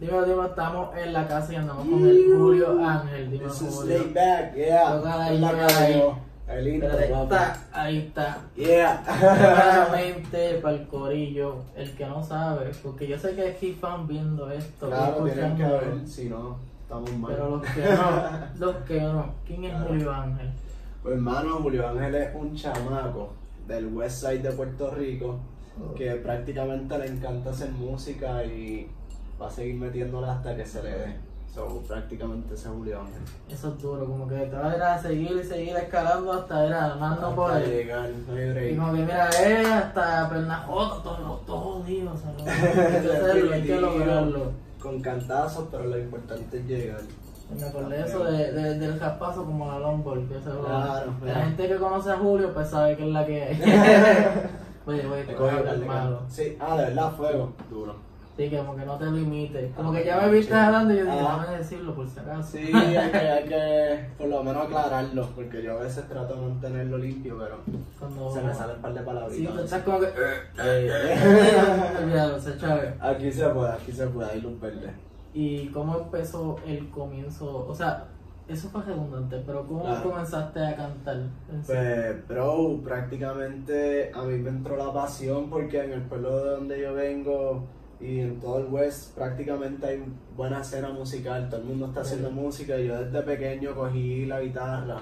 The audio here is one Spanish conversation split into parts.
Dime, dime, estamos en la casa y andamos con el Julio Ángel. Is Julio. laid back, yeah. Tócala ahí, tócala ahí. papi. está, ahí está. Yeah. Nuevamente para el corillo, el que no sabe, porque yo sé que hay fan viendo esto, claro, tienen que haber, si no, estamos mal. pero los que no, los que no, ¿quién es Claro. Julio Ángel? Pues hermano, Julio Ángel es un chamaco del west side de Puerto Rico que prácticamente le encanta hacer música y va a seguir metiéndola hasta que se le dé. So, prácticamente ese es Julio Ángel. Eso es duro, como que te vas a ir a seguir y seguir escalando hasta ir a llegar, no hay Y como que mira, eh, hasta Pernajota, todo, todo jodido, o sea, hay que hacerlo, hay que lograrlo. Con cantazos, pero lo importante es llegar. Me acordé de eso de, de- del raspazo como la longboard, que se Claro, La claro. gente que conoce a Julio pues sabe que es la que hay. Oye, oye, malo. Sí, ah, de verdad, fuego. Duro. Sí, que como que no te limites. Como que Ah, ya me viste sí. hablando y yo dije, Ah. déjame decirlo por si acaso. Sí, hay que, hay que por lo menos aclararlo, porque yo a veces trato de mantenerlo limpio, pero Cuando... se me salen un par de Sí, palabritas. tú estás como que... Eh, Olvídalo, se chave. aquí se puede, aquí se puede, hay luz verde. ¿Y cómo empezó el comienzo? O sea, eso fue redundante, pero ¿cómo Claro. comenzaste a cantar? sí? Pues, bro, prácticamente a mí me entró la pasión porque en el pueblo de donde yo vengo y en todo el West prácticamente hay buena escena musical, todo el mundo está haciendo música. Y yo desde pequeño cogí la guitarra,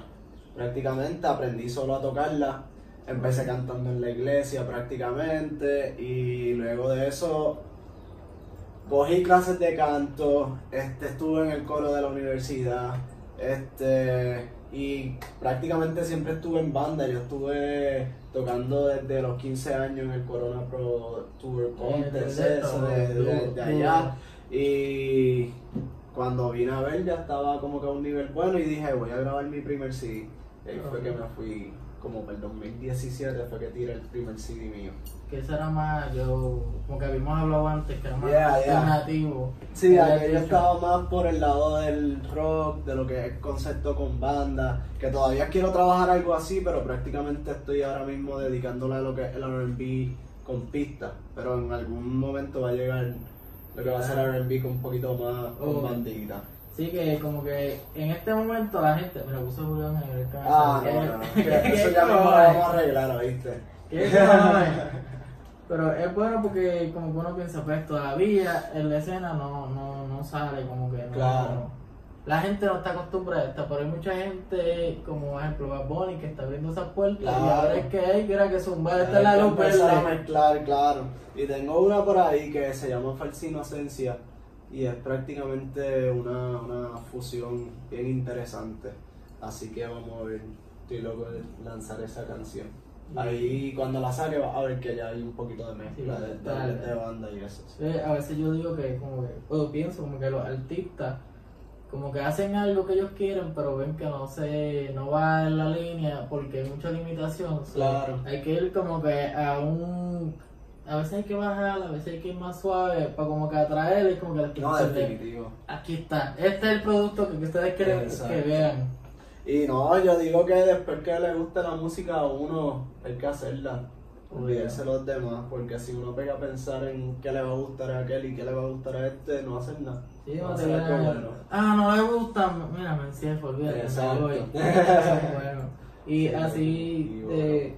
prácticamente aprendí solo a tocarla, empecé cantando en la iglesia prácticamente. Y luego de eso cogí clases de canto, este, estuve en el coro de la universidad, este, y prácticamente siempre estuve en banda. Yo estuve tocando desde los 15 años en el Corona Pro Tour Contest, eso, de, de- de duro, allá. Y cuando vine a ver ya estaba como que a un nivel bueno y dije, voy a grabar mi primer CD. Y ahí fue que me fui, como para el 2017 fue que tiré el primer CD mío. Que eso era más, yo, como que habíamos hablado antes, que era más Yeah, yeah. alternativo. Sí, aquello estaba más por el lado del rock, de lo que es concepto con banda, que todavía quiero trabajar algo así, pero prácticamente estoy ahora mismo dedicándole a lo que es el R&B con pista, pero en algún momento va a llegar lo que va a ser R&B con un poquito más con Oh. bandita. Sí, que como que en este momento la gente, me lo puso Julián en el canal. Ah, no, eso ya mismo lo vamos a arreglar, que- Pero es bueno porque como que uno piensa, pues todavía en la escena no, no, no sale como que no. Claro. La gente no está acostumbrada a esto, pero hay mucha gente, como por ejemplo Bad Bunny, que está abriendo esas puertas y Claro. ahora es que hay, mira que zumbar, esta es Hay la luz a mezclar, claro. Y tengo una por ahí que se llama Falsa Inocencia y es prácticamente una, una fusión bien interesante. Así que vamos a ver, estoy loco de lanzar esa canción. Ahí cuando la saque vas a ver que ya hay un poquito de mezcla Sí, de, de, dale. de banda y eso. a veces yo digo que como que, o pienso como que los artistas como que hacen algo que ellos quieren pero ven que no se, no va en la línea porque hay mucha limitación. Claro. Hay que ir como que a un a veces hay que bajar, a veces hay que ir más suave para como que atraer y como que les No, definitivo. aquí está, este es el producto que ustedes quieren Exacto. que vean. Y no, yo digo que después que le guste la música a uno, hay que hacerla. Olvidarse los demás, porque si uno pega a pensar en qué le va a gustar a aquel y qué le va a gustar a este, no hacer nada. Sí, No hacer vean. bueno. Ah, no le gusta, mira, me encierro, olvídate, me Exacto. voy. Es bueno. Y Sí, así, y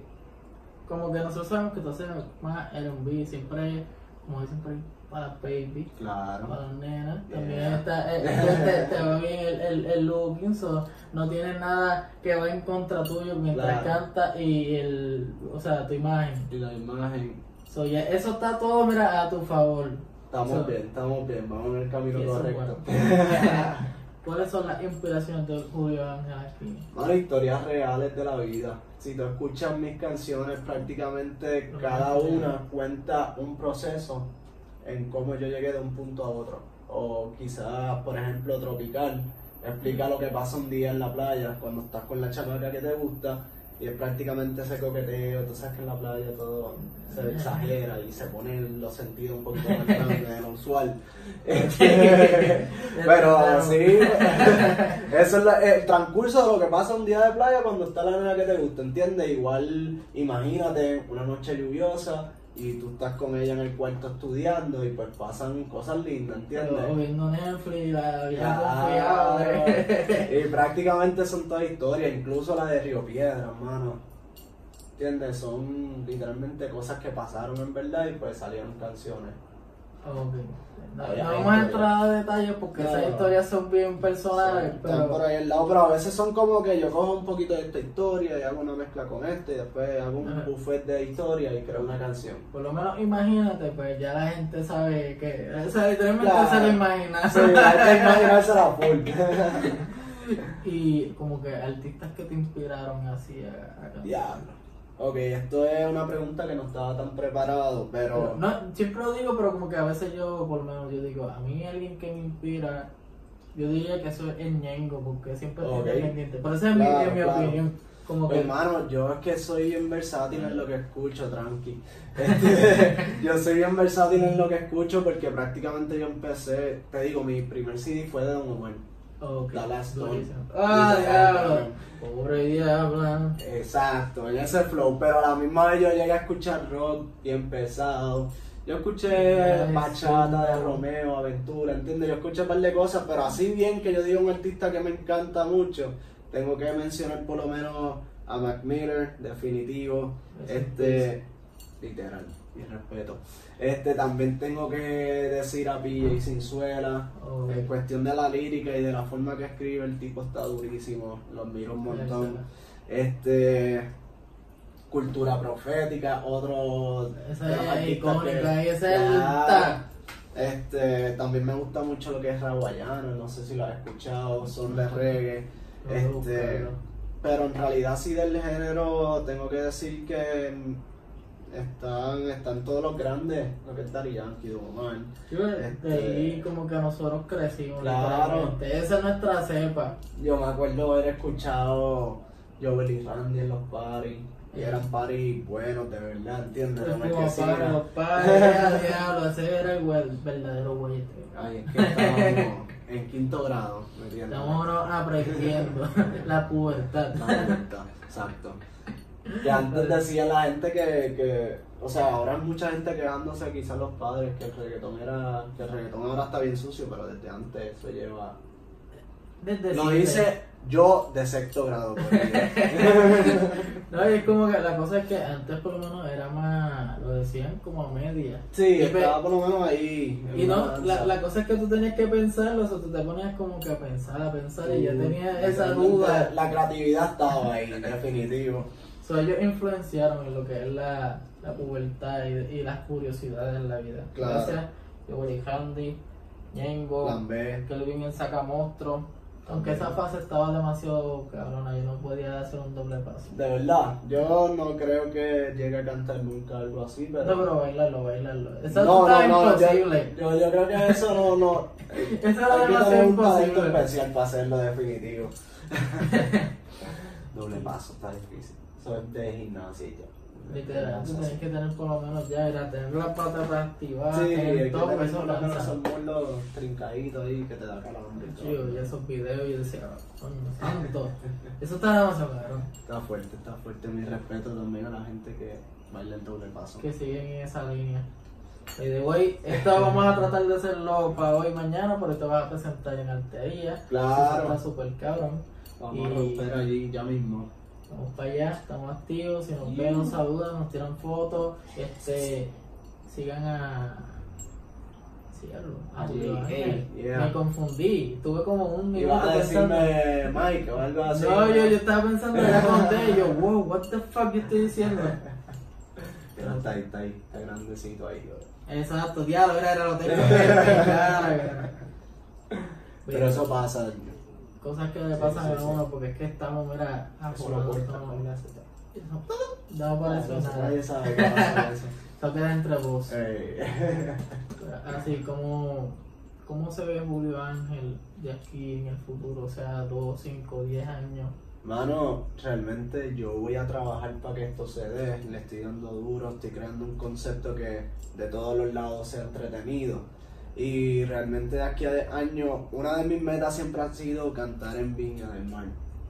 como que nosotros sabemos que tú haces más R&B, siempre, como dicen por ahí, para baby, Claro. para las nenas. También Yeah. está, eh, eh, te, te va bien el, el, el looking, so, no tienes nada que va en contra tuyo mientras Claro. canta y el, o sea, tu imagen. Y la imagen. So, ya, eso está todo, mira, a tu favor. Estamos So, bien, estamos bien, vamos en el camino correcto. ¿Cuáles son las inspiraciones de Julio Ángel aquí? Mano, historias reales de la vida. Si tú escuchas mis canciones, prácticamente cada una cuenta un proceso en cómo yo llegué de un punto a otro. O quizás, por ejemplo, Tropical. Explica lo que pasa un día en la playa cuando estás con la chamaca que te gusta y es prácticamente ese coqueteo. Tú sabes que en la playa todo se exagera y se ponen los sentidos un poquito más grandes de lo usual. Pero sí, eso es la- el transcurso de lo que pasa un día de playa cuando está la nena que te gusta, ¿entiendes? Igual, imagínate una noche lluviosa y tú estás con ella en el cuarto estudiando y pues pasan cosas lindas, ¿entiendes? Viendo Netflix, la y prácticamente son todas historias, incluso la de Río Piedra, hermano. ¿Entiendes? Son literalmente cosas que pasaron en verdad y pues salieron canciones. No, no vamos a entrar a detalles porque No. esas historias son bien personales, Sí, están por pero ahí al lado, pero a veces son como que yo cojo un poquito de esta historia y hago una mezcla con este y después hago un Ajá. buffet de historia y creo una canción. por lo menos imagínate, pues ya la gente sabe que, o sea, literalmente Claro. se lo imagina. Sí, la full. y como que artistas que te inspiraron así a, a cantar. Diablo. Ok, esto es una pregunta que no estaba tan preparado, pero... Pero, no, siempre lo digo, pero como que a veces yo, por lo menos, yo digo, a mí alguien que me inspira, yo diría que eso es el Ñengo, porque siempre Ok. estoy pendiente. Pero esa es mi, es mi claro. opinión. Como que, Hermano, yo es que soy bien versátil en lo que escucho, tranqui. Este, yo soy bien versátil en lo que escucho porque prácticamente yo empecé, te digo, mi primer CD fue de Don Omar. Ok, The Last. Ah, diablo. Pobre diablo. Exacto, en ese flow, pero a la misma vez yo llegué a escuchar rock bien pesado. Yo escuché bachata de Romeo, Aventura, ¿entiendes? Yo escuché un par de cosas, pero así bien que yo diga un artista que me encanta mucho, tengo que mencionar por lo menos a Mac Miller, definitivo, este, literal, mi respeto. Este, también tengo que decir a PJ Sinzuela, Ok. en cuestión de la lírica y de la forma que escribe, el tipo está durísimo, lo admiro un montón. Este, cultura profética, otro Esa de los es icónica, que- y. Este, también me gusta mucho lo que es raguayano, no sé si lo has escuchado, son de reggae. Este, pero en realidad sí del género tengo que decir que están, están todos los grandes, lo que es Daddy Yankee, Don Omar. Yo, Este- de ahí como que nosotros crecimos. Claro. Esa es nuestra cepa. Yo me acuerdo haber escuchado Joel y Randy en los parties. Y eran parties buenos, de verdad, ¿entiendes? No me que para los padres, a diablo, ese era el güey- verdadero güey. Ay, es que estábamos en quinto grado, ¿me entiendes? Estamos aprendiendo la pubertad. La vuelta, exacto. Que antes decía la gente que, que, o sea, ahora hay mucha gente quejándose quizás los padres que el reggaetón era, que el reggaetón ahora está bien sucio, pero desde antes eso lleva... Desde Lo dice yo de sexto grado. No, y es como que la cosa es que antes por lo menos era más, lo decían como a media. Sí, estaba por lo menos ahí. en Y no, la, la cosa es que tú tenías que pensarlo, o sea, tú te ponías como que a pensar, a pensar, y ya Sí, tenías esa duda. La creatividad estaba ahí, definitivo. So, ellos influenciaron en lo que es la, la pubertad y, y las curiosidades en la vida. Claro. Gracias a Willy Handy, B. Kelvin el Sacamostro. Aunque esa fase estaba demasiado cabrona, yo no podía hacer un doble paso. De verdad, yo no creo que llegue a cantar nunca algo así, pero. No, pero bailarlo, bailarlo. Eso no, no, no, yo, imposible. yo, yo creo que eso no, no. Eso era demasiado un talento imposible. especial para hacerlo definitivo. Doble paso, está difícil. De gimnasia y ya. Literal, tú tienes que tener por lo menos ya, era tener las patas activadas, Sí, tener que todo, tener eso por lo menos lanza. esos muslos trincaditos ahí que te da calambre. y esos videos yo decía, coño, santo. Eso está demasiado cabrón. Está fuerte, está fuerte. Mi respeto también a la gente que baila el doble paso. Que siguen en esa línea. Y de hoy, esto vamos a tratar de hacerlo para hoy y mañana, porque te vas a presentar en Altería. Claro. Eso está súper cabrón. Vamos Y- a romper allí ya mismo. Vamos para allá, estamos activos. Si nos ven, nos saludan, nos tiran fotos. Este, sigan a. Síganlo. A Sí, Julio Ángel. yeah. Me confundí. Tuve como un minuto Ibas a pensando. decirme Mike o algo así. No, yo, yo estaba pensando, era con D, yo, wow, what the fuck yo estoy diciendo. Pero está ahí, está ahí, está grandecito ahí. bro. Exacto, diablo, era, era lo tengo. Pero eso pasa. Cosas que le Sí, pasan sí, a sí. uno porque es que estamos, mira, Eso corta. no, aparece No, nada. Nadie sabe qué pasa eso. Eso queda entre vos. Así como, ¿cómo se ve Julio Ángel de aquí en el futuro? O sea, 2, 5, 10 años. Mano, realmente yo voy a trabajar para que esto se dé, le estoy dando duro, estoy creando un concepto que de todos los lados sea entretenido. Y realmente de aquí a 10 años, una de mis metas siempre ha sido cantar en Viña del Mar.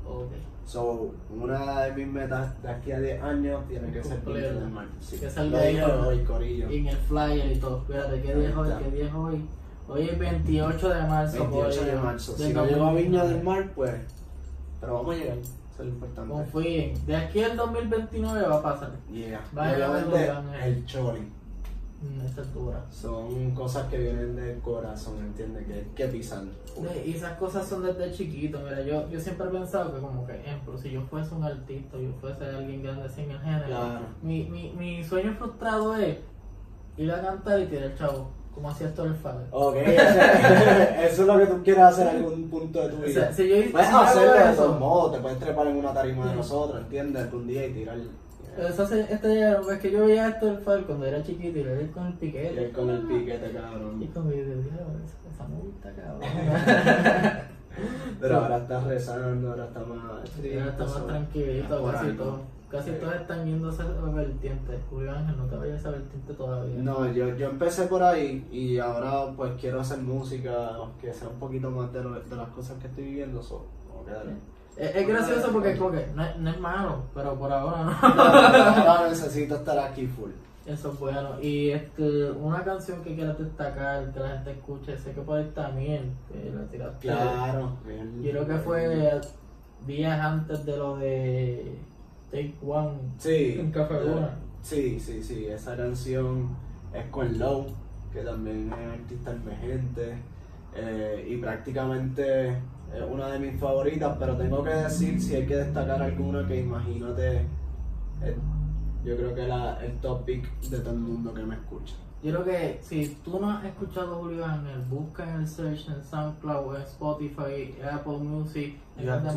Ok. So, una de mis metas de aquí a 10 años tiene que ser Viña del Mar. Sí. Que salga ahí hoy, Corillo. Y en el flyer y todo. Fíjate, ¿qué día es hoy? ¿Qué día es hoy? Hoy es 28 de marzo. 28 de marzo. Si no llego a Viña 2029. del Mar, pues. Pero vamos a llegar. Eso es lo importante. Confíen. De aquí al 2029 va a pasar. Yeah. Vaya, vaya. el choli. Mm. Son cosas que vienen del corazón, ¿entiendes? Que hay que pisar. Y esas cosas son desde chiquito. Mira, yo, yo siempre he pensado que, como que, ejemplo, si yo fuese un artista, yo fuese alguien grande así en el género, Claro. mi, mi, mi sueño frustrado es ir a cantar y tirar chavo, como hacía esto el Fader. Ok, eso es lo que tú quieres hacer en algún punto de tu O vida. sea, si yo hice Puedes si hacerlo de todos modos, te puedes trepar en una tarima de nosotros, ¿entiendes? Algún día y tirar. Se, este, es que yo veía esto del Fader cuando era chiquito y lo veía con el Y piquete. él con el piquete, Y cabrón. con mi dedo, esa, esa multa, cabrón. Pero ahora está rezando, ahora está más triste. Ya está más tranquilito, casi algo. Casi Sí. todos están yendo a esa vertiente. Julio Ángel, no te vayas a esa vertiente todavía. No, yo, yo empecé por ahí y ahora pues quiero hacer música que sea un poquito más de, lo- de las cosas que estoy viviendo. So, ahí. Es, es gracioso porque como que no, es- no es malo, pero por ahora no. Ahora necesito estar aquí full. Eso es bueno. Y este, una canción que quieras destacar, que la gente escuche, sé que por ahí también, que la tiraste. Claro. Yo creo que fue días antes de lo de Take One Sí. en Café Luna. Sí, sí, sí. Esa canción es con Low, que también es artista emergente. eh, y prácticamente es una de mis favoritas, pero tengo que decir si hay que destacar alguna que imagínate. eh, yo creo que la, el topic de todo el mundo que me escucha. Yo creo que si tú no has escuchado Julio Ángel, busca en el search en SoundCloud, en Spotify, Apple Music, en it. está,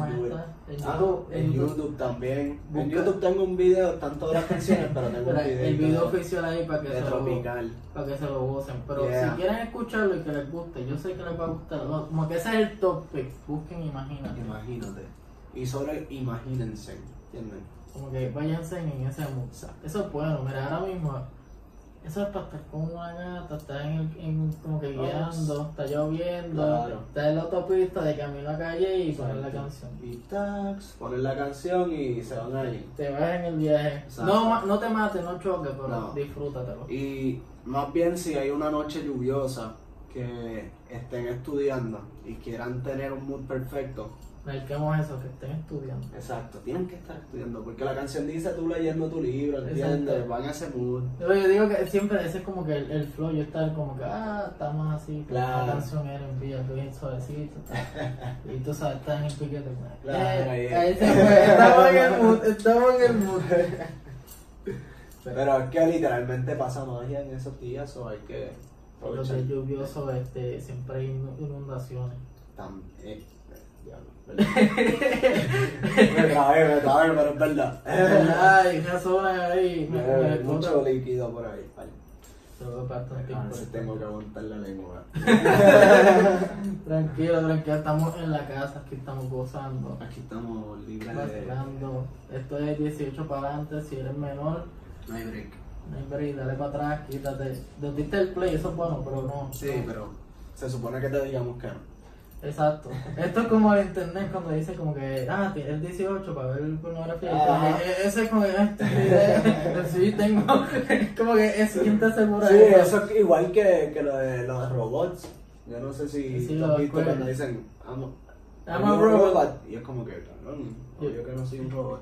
en Ah, YouTube, en YouTube también. En YouTube tengo un video, están todas las canciones, pero tengo un video. el video oficial ahí para que, de se lo, Tropical. para que se lo gocen. Pero Yeah. si quieren escucharlo y que les guste, yo sé que les va a gustar. no, como que ese es el top pick. Busquen, imagínate. Imagínate. Y sobre imagínense, ¿entienden? Como que váyanse en ese mood. Eso es bueno. Mira, ahora mismo, eso es para estar con una gata, estar en, en- como que Oh, guiando, está lloviendo, Claro. está en la autopista de camino a calle y poner la canción. Y tax, ponen la canción y se van ahí. Te vas en el viaje. Exacto. No, no te mates, no choques, pero No. disfrútatelo. Y más bien si hay una noche lluviosa que estén estudiando y quieran tener un mood perfecto, Marquemos eso, que estén estudiando. exacto, tienen que estar estudiando, porque la canción dice tú leyendo tu libro, ¿entiendes? Van a ese mood. Yo, yo digo que siempre ese es como que el, el flow, yo estar como que, ah, estamos así, Claro. la canción era en vía, bien suavecito. y tú sabes, estás en el piquete. Claro, Eh, ahí- se fue, estamos en el mood, estamos en el mood. Pero es que literalmente pasa magia en esos días, o hay que Los aprovechar. días lluviosos, este, siempre hay inu- inundaciones. Tam- diablo, me trabé, me trabé, pero es verdad. Ay, razones ahí, me, me Eh, líquido por ahí. A tengo que aguantar la lengua. Tranquilo, tranquilo, estamos en la casa, aquí estamos gozando, Aquí estamos libres de. Esto es 18 para adelante, si eres menor, No hay break. no hay break, dale para atrás, quítate. Nos diste el play, eso es bueno, pero no. Sí, no. pero se supone que te digamos que no. Exacto. Esto es como el internet cuando dice como que, ah, tienes 18 para ver pornografía. Ese es como que, ah, sí, tengo. como que es quien te asegura Sí, eso. eso es igual que, que lo de los robots. Yo no sé si Sí, has visto cuando dicen, I'm I'm a you robot. Y es como que, cabrón, Yo- obvio que no soy un robot.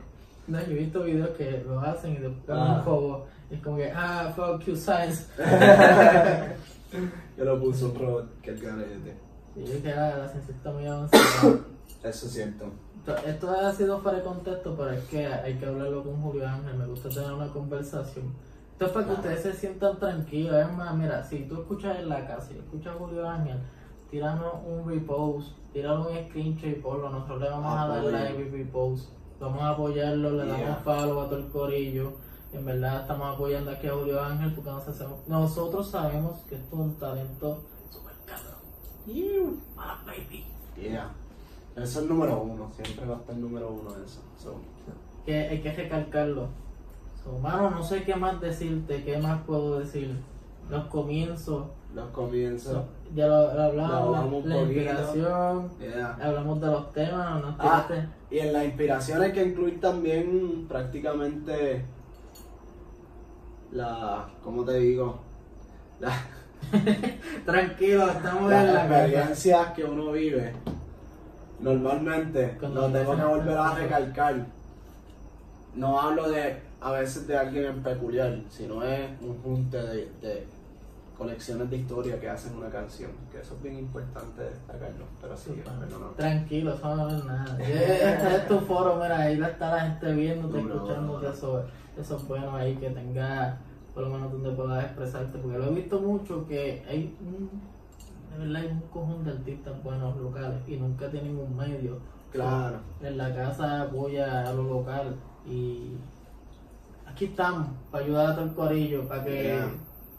No, yo he visto videos que lo hacen y después Ah. un juego. Es como que, ah, fuck you, science. Yo lo puse un robot que el garete. Yo que ah, la ciencia está muy avanzada. Eso es cierto. Esto- ha sido fuera de contexto, pero es que hay que hablarlo con Julio Ángel. Me gusta tener una conversación. Esto es para que ustedes se sientan tranquilos. Es más, mira, si tú escuchas en la casa y escuchas a Julio Ángel, tíranos un repost, tíralo un screenshot y ponlo. Nosotros le vamos a dar like y repost. Vamos a apoyarlo, le Yeah. damos follow a todo el corillo. En verdad estamos apoyando aquí a Julio Ángel porque nos hacemos- nosotros sabemos que esto es un talento Iu, ah, baby. Yeah. Eso es el número uno, siempre va a estar el número uno eso. So, que hay que recalcarlo. So, mano, no sé qué más decirte, qué más puedo decir. los comienzos, Los comienzos. ya lo, lo Lo hablamos la inspiración, Yeah. hablamos de los temas, nos Ah, tiraste- y en la inspiración hay que incluir también prácticamente la, ¿cómo te digo? La- Tranquilo, estamos en las la experiencias que uno vive. Normalmente, Cuando lo tengo que volver a recalcar. No hablo de a veces de alguien en peculiar, sino es un junte de, de colecciones de historia que hacen una canción. Que eso es bien importante destacarlo. Pero sí. Tranquilo, eso no es nada. Este es tu foro, mira, ahí estar la gente viéndote, No, no. eso, eso es bueno ahí que tengas por lo menos donde puedas expresarte, porque lo he visto mucho que hay un, de verdad hay un cojón de artistas buenos locales y nunca tienen un medio. Claro. En la casa apoya a lo local y aquí estamos para ayudar a todo el corillo, para que Yeah.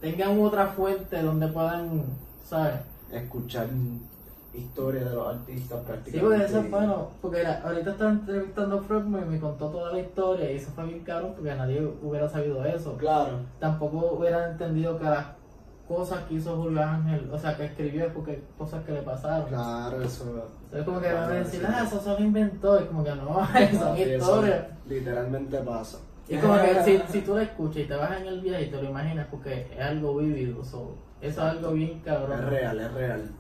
tengan otra fuente donde puedan, ¿sabes? Escuchar historias de los artistas prácticamente. Sí, porque eso es bueno, porque la- ahorita estaba entrevistando a Fredman y me contó toda la historia y eso fue bien caro porque nadie hubiera sabido eso. Claro. Tampoco hubieran entendido que las cosas que hizo Julio Ángel, o sea, que escribió es porque cosas que le pasaron. Claro, eso. Entonces como que van a decir, ah, eso solo inventó, y como que no, son historias. Literalmente pasa. Y es como que si, si tú la escuchas y te vas en el viaje y te lo imaginas porque es algo vivido, so, eso es algo bien cabrón. Es real, es real.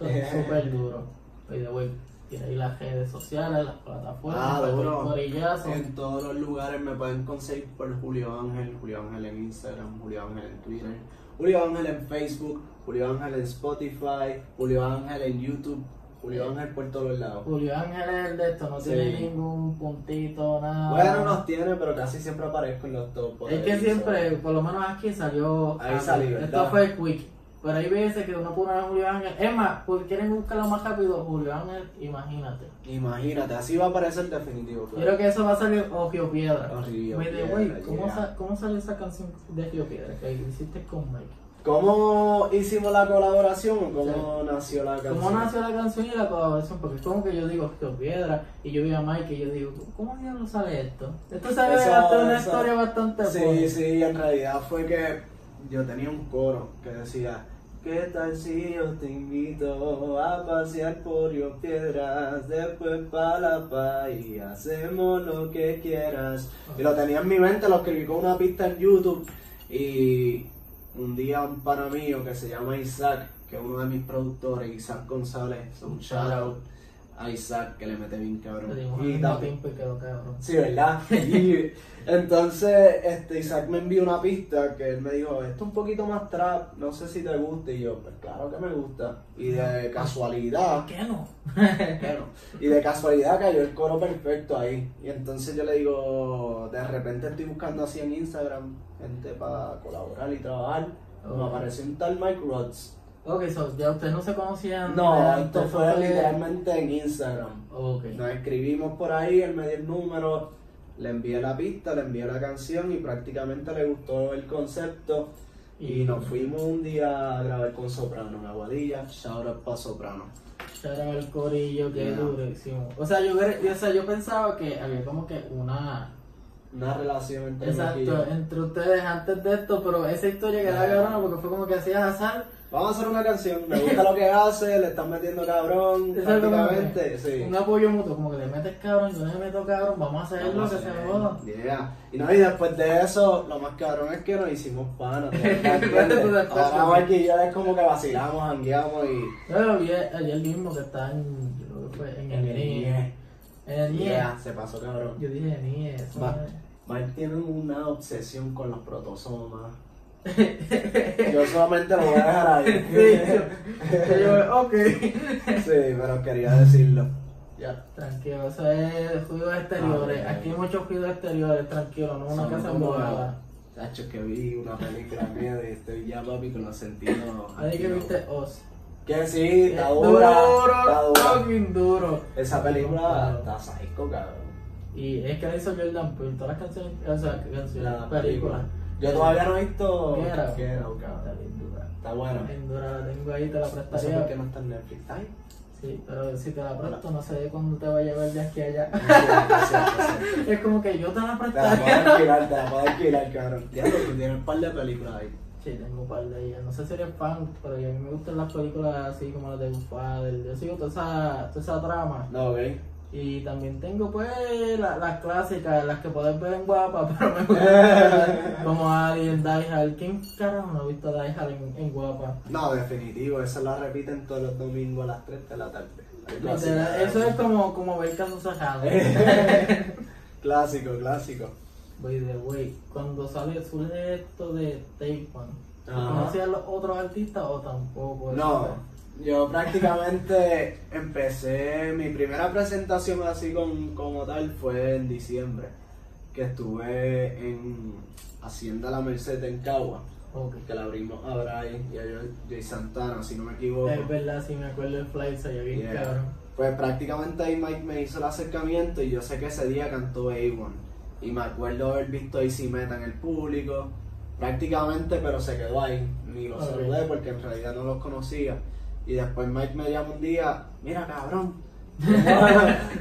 Eso es súper duro. By the way, tiene ahí las redes sociales, las plataformas, Ah, duro. En todos los lugares me pueden conseguir por Julio Ángel, Julio Ángel en Instagram, Julio Ángel en Twitter, Julio Ángel en Facebook, Julio Ángel en Spotify, Julio Ángel en YouTube, Julio Ángel por todos lados. Julio Ángel es el de esto, no Sí. tiene ningún puntito, nada. Bueno, los tiene, pero casi siempre aparezco en los top. es que siempre, por lo menos aquí salió. Ahí ah, salió, Esto fue quick. Pero hay veces que uno pone a Julio Ángel. Es más, pues quieren buscarlo más rápido, Julio Ángel, imagínate. Imagínate, así va a aparecer definitivo. Yo creo que eso va a salir o Río Piedra. O Río the Piedra, way, ¿cómo, yeah. sa- ¿cómo salió esa canción de Río Piedra que hiciste con Mike? ¿Cómo hicimos la colaboración o cómo nació la canción? ¿Cómo nació la canción y la colaboración? Porque es como que yo digo Río Piedra y yo vi a Mike y yo digo, ¿cómo diablos sale esto? Esto sale Eso- hasta una eso- historia bastante Sí, buena. sí, en realidad fue que yo tenía un coro que decía, ¿qué tal si yo te invito a pasear por Río Piedras, después para la paz y hacemos lo que quieras? Y lo tenía en mi mente, lo escribí con una pista en YouTube y un día un pana mío que se llama Isaac, que es uno de mis productores, Isaac González, un shout out a Isaac que le mete bien cabrón. Le dimos Y también- tiempo y quedó cabrón. Sí, ¿verdad? Y entonces este, Isaac me envió una pista que él me dijo, esto es un poquito más trap, no sé si te gusta. Y yo, pues claro que me gusta. Y de casualidad, ¿Por qué no? bueno, y de casualidad cayó el coro perfecto ahí. Y entonces yo le digo, de repente estoy buscando así en Instagram gente para colaborar y trabajar. Me Oh. apareció un tal Mike Rods. Ok, so, ya ustedes no se conocían. No, de esto fue literalmente en Instagram. Ok. Nos escribimos por ahí, él me dio el número, le envié la pista, le envié la canción y prácticamente le gustó el concepto. Y nos fuimos un día a grabar con Soprano en Aguadilla. Shout out pa' Soprano. Era el corillo, que Yeah. durísimo. O sea, yo- o sea, yo pensaba que había como que una. Una relación entre Exacto, yo. entre ustedes antes de esto, pero esa historia quedaba Yeah. cabrona porque fue como que hacías azar. Vamos a hacer una canción, me gusta lo que hace, le están metiendo cabrón, prácticamente, que sí. Un apoyo mutuo, como que le metes cabrón, yo le meto cabrón, vamos a hacerlo, Vamos que a se hacer, joda. yeah. Y no, y después de eso, lo más cabrón es que nos hicimos panas. Ahora tú. Mike y yo es como que vacilamos, jangueamos y... Pero vi ayer mismo que está en. Yo creo que fue en el NIE. En el NIE. Yeah, se pasó cabrón. Yo dije NIE, eso Va. es- Mike tiene una obsesión con los protozomas. Yo solamente lo voy a dejar ahí. Sí, yo, yo, ok. Sí, pero quería decirlo. Ya, tranquilo, eso es ruidos exteriores. Ah, Aquí hay muchos ruidos exteriores, tranquilo, no una casa embrujada. Tacho, que vi una película mía de estoy ya papi con los sentidos. Ahí que viste Oz. Que sí, está Eh, dura. Está duro, dura. fucking duro. Esa película está psycho, cabrón. Y es que la hizo Jordan Peele, todas las canciones, o sea, canciones, La película. Yo todavía no he visto Out. Get Out, Está cabrón. bien dura. Está buena. Bien dura, la tengo ahí, te la prestaría. por qué no está en Netflix. Está ahí. Sí, pero si te la presto, no sé cuándo te vaya a ver de aquí a allá. Es como que yo te la Te la puedo prestaría. alquilar, te la puedo alquilar, cabrón. Tienes un par de películas ahí. Sí, tengo un par de ellas. No sé si eres fan, pero a mí me gustan las películas así como las de Godfather. Yo sigo toda esa, toda esa trama. No, ok. Y también tengo pues la- las clásicas, las que puedes ver en guapa, pero me gustan como Alien, Die Hard. ¿Quién carajo no ha visto Die Hard en, en guapa? No, definitivo, eso la repiten todos los domingos a las 3 de la tarde. Literal, eso es como, como ver casos sacados. Clásico, clásico. By the way, cuando sale surge esto de Take One, ¿tú Ajá. ¿conocías los otros artistas o tampoco? No, yo prácticamente empecé, mi primera presentación así con, como tal fue en diciembre, que estuve en Hacienda La Merced en Cagua, que la abrimos a Bray y a Jay Santana, si no me equivoco. Es verdad, si me acuerdo el flight, se bien Yeah. cabrón. Pues prácticamente ahí Mike me hizo el acercamiento y yo sé que ese día cantó A1. Y me acuerdo haber visto a Easy Meta en el público, prácticamente, pero se quedó ahí. Ni lo Ok. saludé porque en realidad no los conocía. Y después Mike me llama un día, mira cabrón,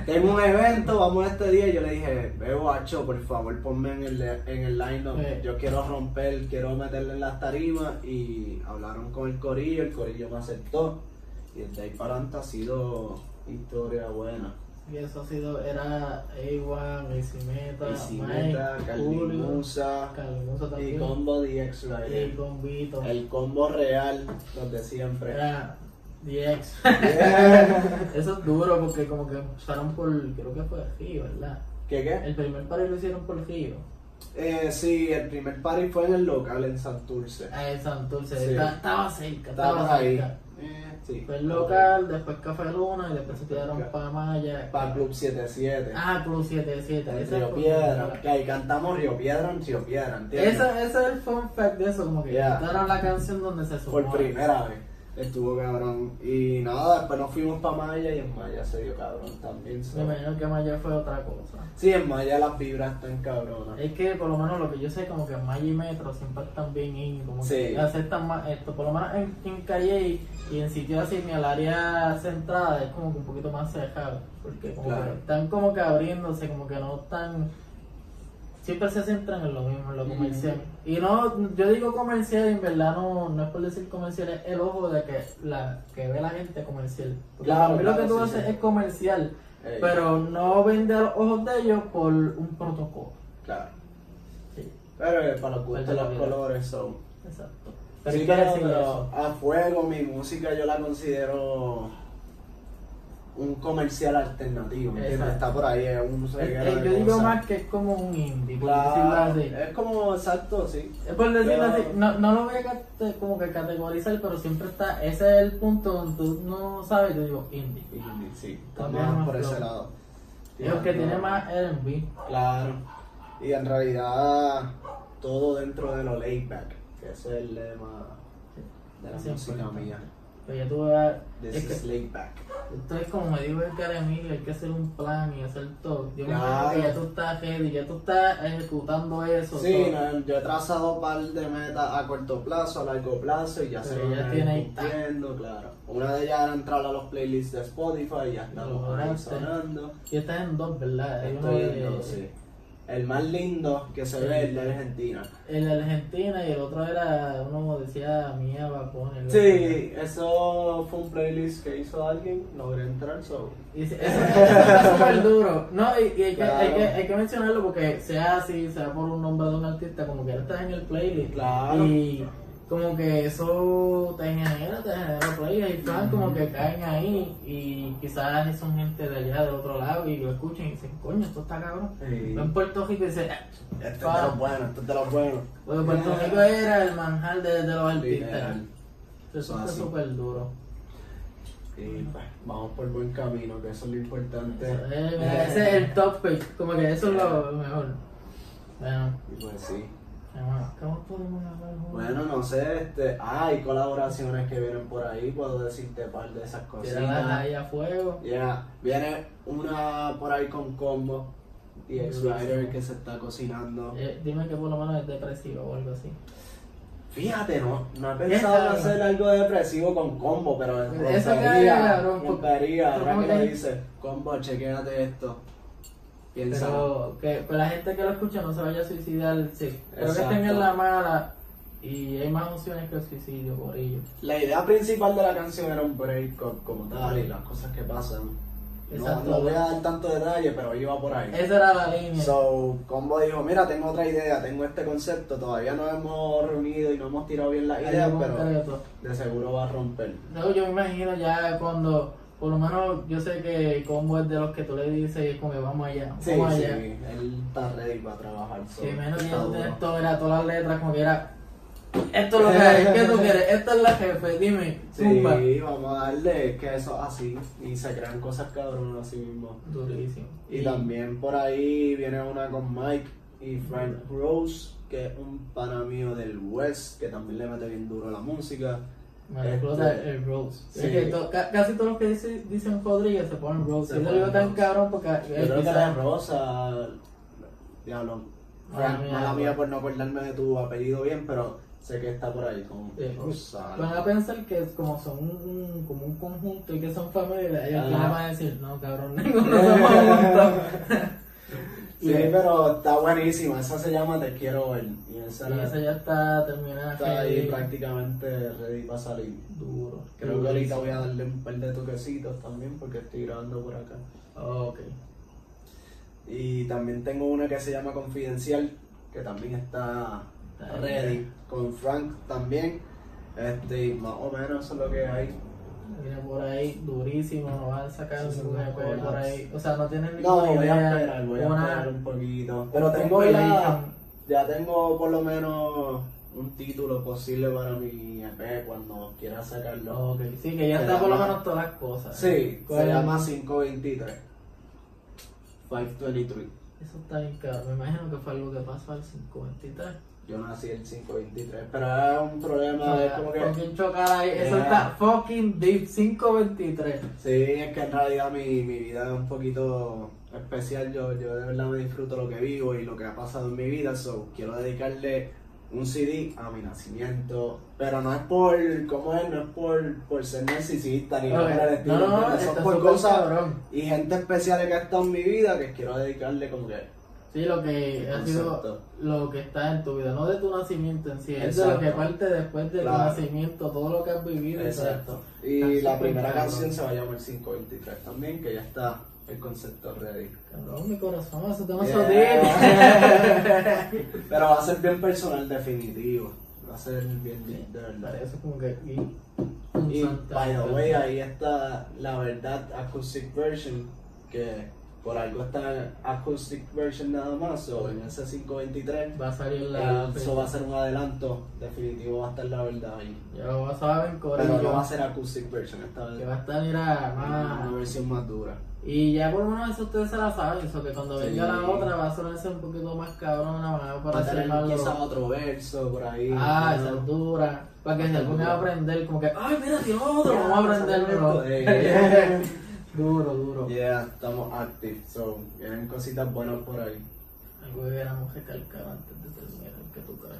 tengo un evento, vamos este día. Y yo le dije, ve guacho, por favor ponme en el, en el line-up. Sí. Yo quiero romper, quiero meterle en las tarimas. Y hablaron con el corillo, el corillo me aceptó. Y desde ahí para adelante ha sido historia buena. Y eso ha sido, era A1, Easy Meta, Easy Mike, Meta, Julio, Calvimusa Calvimusa y combo DX con Vito. El combo real, los de siempre. Era DX. Yeah. Eso es duro porque como que usaron por, creo que fue Río, ¿verdad? ¿Qué qué? El primer party lo hicieron por Río. Eh, sí, el primer party fue en el local en Santurce. Ah, en Santurce. Sí. Estaba cerca, estaba ahí. Eh, sí. Fue el local, después Café Luna y después se tiraron para Maya. Para Club 77. Ah, Club 77. en ese Río Piedra. Que ahí cantamos Río Piedra en Río Piedra, ¿entiendes? Ese, ese es el fun fact de eso, como que Yeah. cantaron la canción donde se sumó. Por primera vez. Estuvo cabrón. Y nada, después nos fuimos para Maya y en Maya se dio cabrón también. so. Me imagino que Maya fue otra cosa. Sí, en Maya las vibras están cabronas. Es que por lo menos lo que yo sé, como que Maya y Metro siempre están bien in, como Sí. que aceptan más esto, por lo menos en, en Calle y en sitios así, en el área centrada, es como que un poquito más cerrado, porque como Claro. que están como que abriéndose, como que no están, siempre se centran en lo mismo, en lo comercial. Y no, yo digo comercial, en verdad no, no es por decir comercial, es el ojo de que la que ve la gente comercial. Porque Claro, para mí lo que tú sí, haces sí. es comercial, pero no vende a los ojos de ellos por un protocolo. Claro. Sí. Pero eh, para los gustos los colores son. Exacto. Pero Sí, pero, pero a fuego mi música yo la considero un comercial alternativo, ¿entiendes? Está por ahí, es un Es- reguero de yo digo cosas. más que es como un indie, por decirlo así. es como exacto, sí. Es por decirlo Pero- así, no, no lo voy a como que categorizar, pero siempre está, ese es el punto donde tú no sabes, yo digo indie. Y- Sí, También más por ese lado. Es que tiene más R&B. Claro. Y en realidad todo dentro de lo laid back, que ese es el lema de la es música mía. Pero ya tú vas, This es is que laid back. esto es como me dijo el Karemil, hay que hacer un plan y hacer todo. Yo me Claro. imagino que ya tú estás ready, ya tú estás ejecutando eso. Sí, no, yo he trazado un par de metas a corto plazo, a largo plazo y ya se Pero ya tiene cumpliendo, claro. Una de ellas era entrar a los playlists de Spotify, ya estamos sonando. Y estás en dos, ¿verdad? Estoy de- en dos, sí. El más lindo que se ve es el de Argentina. El de Argentina y el otro era, uno decía Mía Bapone. Sí, eso fue un playlist que hizo alguien, logré entrar, so. Y eso, está súper duro. No, y, y hay, que, hay, que, hay que mencionarlo porque sea así, sea por un nombre de un artista, como que estás en el playlist. Claro. Y como que eso te genera, te genera playlist y fans como que caen ahí y quizás son gente de allá del otro lado y lo escuchan y dicen, coño, esto está cabrón. Sí. Va en Puerto Rico y dicen, "Ah, Este es de los buenos, este es de los buenos. porque Puerto Rico era el manjar de, de los artistas. Eso así. súper duro. Y pues, vamos por buen camino, que eso es lo importante. Eso es- mira, ese es el top pick, como que eso es lo mejor. Bueno, Y pues sí. Bueno, ¿cómo podemos hablar? Julio? Bueno, no sé, este, hay colaboraciones que vienen por ahí, puedo decirte un par de esas cositas. ahí a fuego. Ya, viene una por ahí con combo y ex Rider que se está cocinando. Eh, dime que por lo menos es depresivo o algo así. Fíjate, no, no he pensado en hacer algo depresivo con combo, pero rompería, rompería, como que lo que- dice, combo, chequéate esto. Piensa. Pero que la gente que lo escucha no se vaya a suicidar. Sí. Pero que estén en la mala, Y hay más opciones que el suicidio por ello. La idea principal de la canción era un breakup como tal y las cosas que pasan. No, voy a dar tanto detalle, pero iba por ahí. Esa era la línea. So, Combo dijo, mira, tengo otra idea, tengo este concepto, todavía no hemos reunido y no hemos tirado bien las ideas, pero de seguro va a romper. No, yo me imagino ya cuando, por lo menos yo sé que Combo es de los que tú le dices y es como que vamos allá, Sí, vamos sí, allá. él está ready para trabajar. Que menos que esto era todas las letras como que era esto es lo que hay, ¿qué tú quieres? Esta es la jefe, dime, zumba. Sí, vamos a darle, es que eso es así, y se crean cosas cabronas así mismo. Durísimo. Y también por ahí viene una con Mike y Frank Rose, que es un pana mío del West, que también le mete bien duro a la música. Me Este- explota el Rose. Sí. Es que to- ca- casi todos los que dicen, dicen Rodríguez se ponen Rose. Se Yo lo digo tan Rose. cabrón porque Yo creo que quizás- la Rosa, diablo, Mala mía, mala mía pues. por no acordarme de tu apellido bien, pero sé que está por ahí con Sí. Rosa. Van a pensar que como son un, un- como un conjunto y que son familia, final van a decir, no cabrón, ninguno somos juntos. Sí, pero está buenísima, esa se llama Te Quiero Ver. Y esa Y la- esa ya está terminada. está ahí prácticamente ready para salir. Duro. Creo que ahorita voy a darle un par de toquecitos también porque estoy grabando por acá. Ok. Y también tengo una que se llama Confidencial, que también está Está ready. Con Frank también. Este, más o menos eso es lo que hay. Viene por ahí durísimo, no van a sacar Sí, EP unas por ahí. O sea, no tienen No, ninguna voy a esperar, voy a una- esperar un poquito. Pero tengo ya, ya tengo por lo menos un título posible para mi EP cuando quiera sacarlo. Ok, sí, que ya Se está por lo menos todas las cosas. Sí, ¿Cuál se es? llama 523. 523. Eso está bien caro. Me imagino que fue algo que pasó al 523. Yo nací el 523, pero es un problema, es como que... Fucking chocar ahí. Eso está fucking deep. 523. Sí, es que en realidad mi, mi vida es un poquito especial. Yo, yo de verdad me disfruto lo que vivo y lo que ha pasado en mi vida. So, quiero dedicarle un CD a mi nacimiento. Pero no es por, ¿cómo es? No es por, por ser narcisista ni nada por el estilo. No, no, está Son por cosas cabrón. y gente especial que ha estado en mi vida que quiero dedicarle como que... Sí, lo que ha sido lo que está en tu vida, no de tu nacimiento en sí, es de lo que parte después de Claro. tu nacimiento, todo lo que has vivido. Exacto. Y la primera canción se va a llamar 523 también, que ya está el concepto ready. Cabrón, mi corazón, eso te va a. Pero va a ser bien personal definitivo. Va a ser bien, bien de verdad. Parece como que aquí. Y by the way, ahí está la verdad acoustic version, que por algo está acoustic version nada más, o en ese 523. va a salir la. Eso va a ser un adelanto, definitivo va a estar la verdad ahí. Ya lo saben, Pero no va a ser acoustic version, esta Que vez va a estar, mira, una más. versión más dura. Y ya por lo menos eso ustedes se la saben, eso que cuando Sí. venga la otra va a sonar un poquito más cabrona, van a Va a parecer tener más quizás otro verso por ahí. Ah, ¿no? esa es dura. Para que se pongan a aprender, como que, ay, mira, tiene otro, vamos a aprenderlo. Eh. Duro, duro. Yeah, estamos active, so vienen cositas buenas por ahí. Algo que queramos recalcar antes de terminar, que tú crees.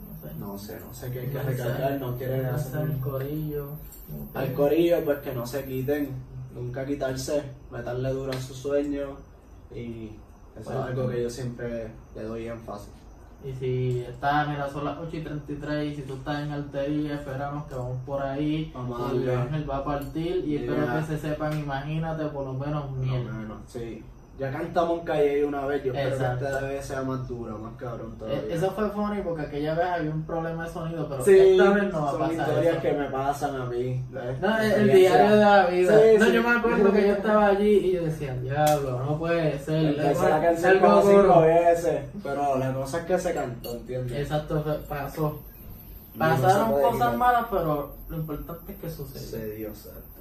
No sé. No sé, no sé qué hay que recalcar, no quieren hacer el corillo. que- Al corillo, pues que no se quiten, nunca quitarse, meterle duro en su sueño y eso Bueno. es algo que yo siempre le doy énfasis. Y si estás, mira, son las 8 y 33 y si tú estás en Altería, esperamos que vamos por ahí. Vamos. Ángel va a partir y espero que se sepan, imagínate, por lo menos Por lo menos, sí. Ya cantamos en Calle una vez, yo espero Exacto. que esta vez sea más duro, más cabrón todavía. Eh, Eso fue funny porque aquella vez había un problema de sonido, pero sí, esta vez no va a son pasar. historias eso. que me pasan a mí. ¿ves? No, el, diario de la vida. Sí, no, sí. yo me acuerdo que yo estaba allí y yo decía, diablo, no puede ser. Empecé la canción como cinco duro". veces, pero la cosa es que se cantó, ¿entiendes? Exacto, pasó. Pasaron cosas malas, pero lo importante es que sucedió. Se dio, exacto.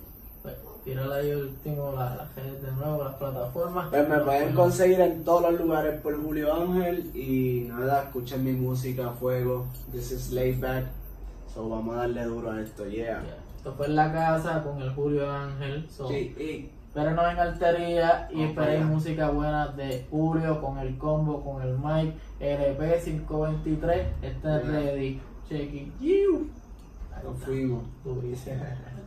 Tírale ahí el último, la, la redes de nuevo, las plataformas. Pues me No, pueden conseguir en todos los lugares por Julio Ángel y nada, escuchen mi música a fuego. This is laid back. So vamos a darle duro a esto, yeah. Ya. Esto fue en la casa con el Julio Ángel. So, Sí, y Espérenos en Altería y Vamos esperéis música buena de Julio con el combo, con el mic, LP 523. Está Yeah. ready. Check it. Yiu. nos fuimos. Durísimo.